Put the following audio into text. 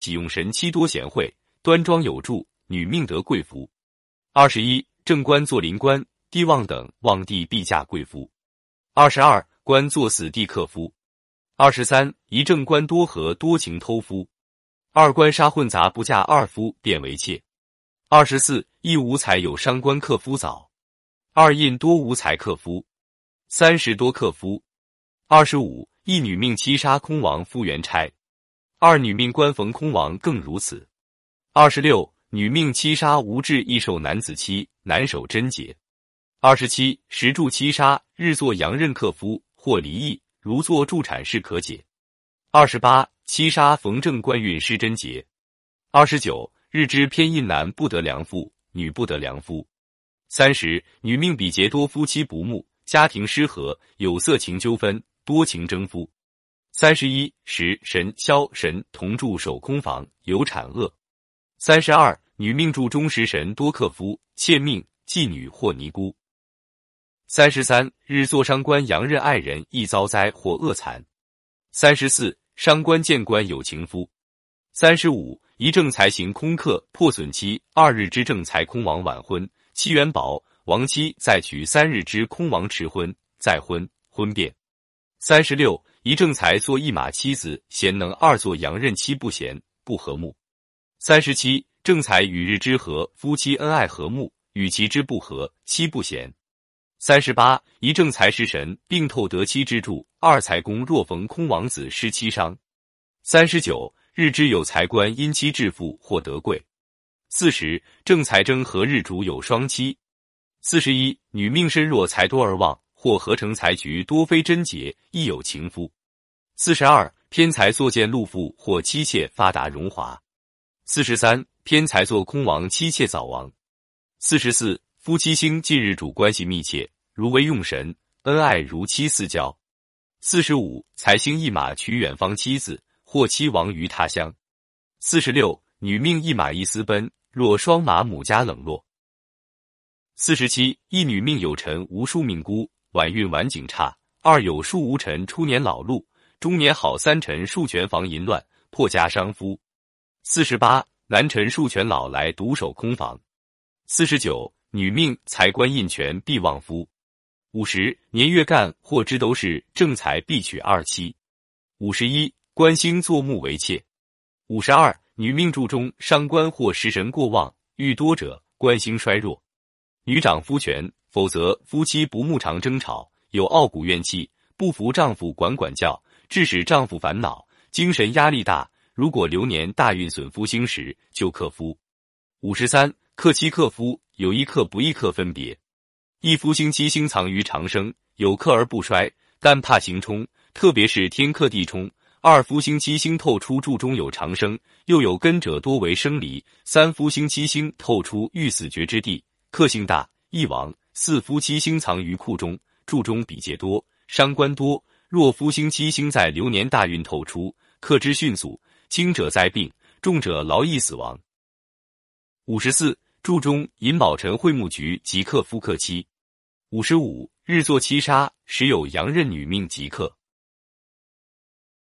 己用神妻多贤惠，端庄有助，女命得贵夫。二十一，正官做临官，地旺等，旺地必嫁贵夫。二十二，官做死地克夫。二十三，一正官多合多情偷夫，二官杀混杂不嫁二夫便为妾。二十四，一无财有伤官克夫早。二印多无财克夫。三十多克夫。二十五，一女命七杀空亡夫元差。二女命官逢空亡更如此。二十六。女命七杀无志易受男子妻，难守贞洁。二十七时柱七杀，日作阳刃克夫或离异，如作助产士可解。二十八七杀逢正官运失贞洁。二十九日支偏印男不得良妇，女不得良夫。三十女命比劫多夫妻不睦，家庭失和，有色情纠纷，多情争夫。三十一时神枭神同住守空房，有产恶。三十二，女命柱中食神多克夫，妾命妓女或尼姑。三十三日坐伤官阳刃爱人易遭灾或恶残。三十四伤官见官有情夫。三十五一正财行空克破损期，二日之正财空亡晚婚，七元宝亡妻再娶三日之空亡迟婚再婚婚变。三十六一正财做一马妻子贤能，二做阳刃妻不贤不和睦。三十七正财与日之合，夫妻恩爱和睦；与其之不和，妻不贤。三十八一正财食神，并透得妻之助；二财宫若逢空王子失妻伤。三十九日之有财官因妻致富或得贵。四十正财争和日主有双妻。四十一女命身弱财多而旺，或合成财局多非贞洁，亦有情夫。四十二偏财作见禄富或妻妾发达荣华。四十三偏财作空亡，妻妾早亡。四十四夫妻星近日主关系密切，如为用神，恩爱如妻似交。四十五财星一马娶远方妻子，或妻亡于他乡。四十六女命一马一私奔，若双马母家冷落。四十七一女命有臣无数命孤，晚运晚景差。二有数无辰初年老禄，中年好三辰数全房淫乱，破家伤夫。四十八，男辰数全老来独守空房。四十九，女命财官印权必旺夫。五十，年月干或知都是正财必娶二妻。五十一，官星坐木为妾。五十二，女命柱中伤官或食神过旺，遇多者，官星衰弱。女长夫权，否则夫妻不睦常争吵，有傲骨怨气，不服丈夫管管教，致使丈夫烦恼，精神压力大。如果流年大运损夫星时，就克夫。五十三克妻克夫，有一克不一克分别。一夫星七星藏于长生，有克而不衰，但怕行冲，特别是天克地冲。二夫星七星透出柱中有长生，又有根者多为生离。三夫星七星透出欲死绝之地，克性大易亡。四夫七星藏于库中，柱中比劫多，伤官多。若夫星七星在流年大运透出，克之迅速。轻者灾病，重者劳役死亡。五十四柱中寅卯辰会木局即克夫克妻。五十五日坐七杀，时有阳刃女命即克。